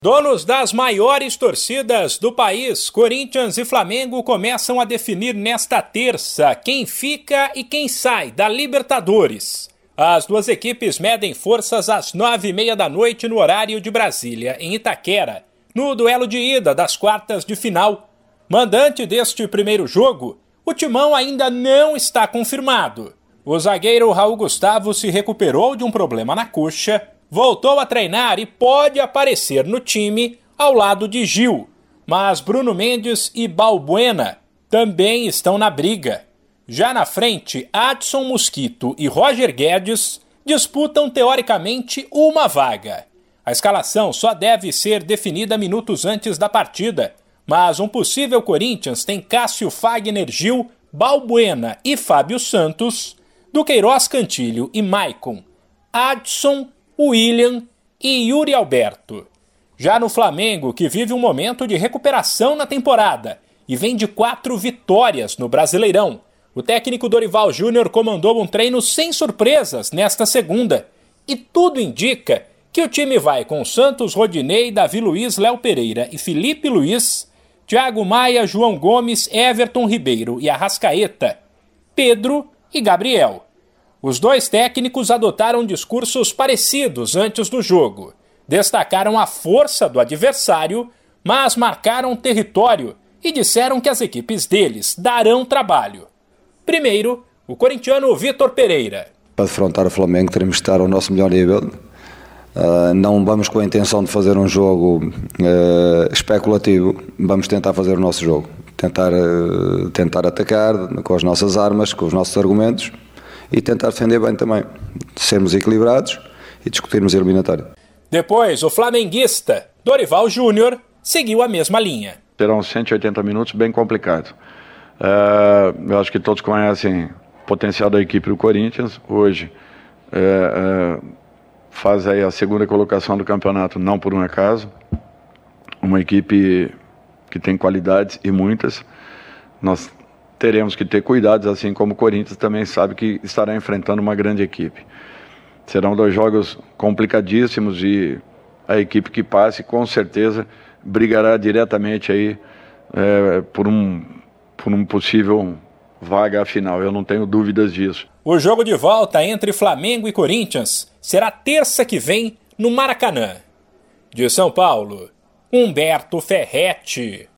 Donos das maiores torcidas do país, Corinthians e Flamengo começam a definir nesta terça quem fica e quem sai da Libertadores. As duas equipes medem forças às nove e meia da noite no horário de Brasília, em Itaquera, no duelo de ida das quartas de final. Mandante deste primeiro jogo, o timão ainda não está confirmado. O zagueiro Raul Gustavo se recuperou de um problema na coxa voltou a treinar e pode aparecer no time ao lado de Gil. Mas Bruno Mendes e Balbuena também estão na briga. Já na frente, Adson Mosquito e Roger Guedes disputam teoricamente uma vaga. A escalação só deve ser definida minutos antes da partida, mas um possível Corinthians tem Cássio Fagner Gil, Balbuena e Fábio Santos, Duqueiroz Cantilho e Maicon, Adson William e Yuri Alberto. Já no Flamengo, que vive um momento de recuperação na temporada e vem de quatro vitórias no Brasileirão, o técnico Dorival Júnior comandou um treino sem surpresas nesta segunda. E tudo indica que o time vai com Santos Rodinei, Davi Luiz, Léo Pereira e Felipe Luiz, Thiago Maia, João Gomes, Everton Ribeiro e Arrascaeta, Pedro e Gabriel. Os dois técnicos adotaram discursos parecidos antes do jogo. Destacaram a força do adversário, mas marcaram território e disseram que as equipes deles darão trabalho. Primeiro, o corintiano Vitor Pereira. Para defrontar o Flamengo, teremos que estar ao nosso melhor nível. Uh, não vamos com a intenção de fazer um jogo uh, especulativo, vamos tentar fazer o nosso jogo. Tentar, uh, tentar atacar com as nossas armas, com os nossos argumentos e tentar defender bem também, sermos equilibrados e discutirmos a eliminatória. Depois, o flamenguista Dorival Júnior seguiu a mesma linha. Serão 180 minutos bem complicados. Uh, eu acho que todos conhecem o potencial da equipe do Corinthians. Hoje uh, uh, faz aí a segunda colocação do campeonato, não por um acaso. Uma equipe que tem qualidades e muitas. Nós teremos que ter cuidados, assim como o Corinthians também sabe que estará enfrentando uma grande equipe. Serão dois jogos complicadíssimos e a equipe que passe com certeza brigará diretamente aí é, por, um, por um possível vaga final. Eu não tenho dúvidas disso. O jogo de volta entre Flamengo e Corinthians será terça que vem no Maracanã. De São Paulo, Humberto Ferretti.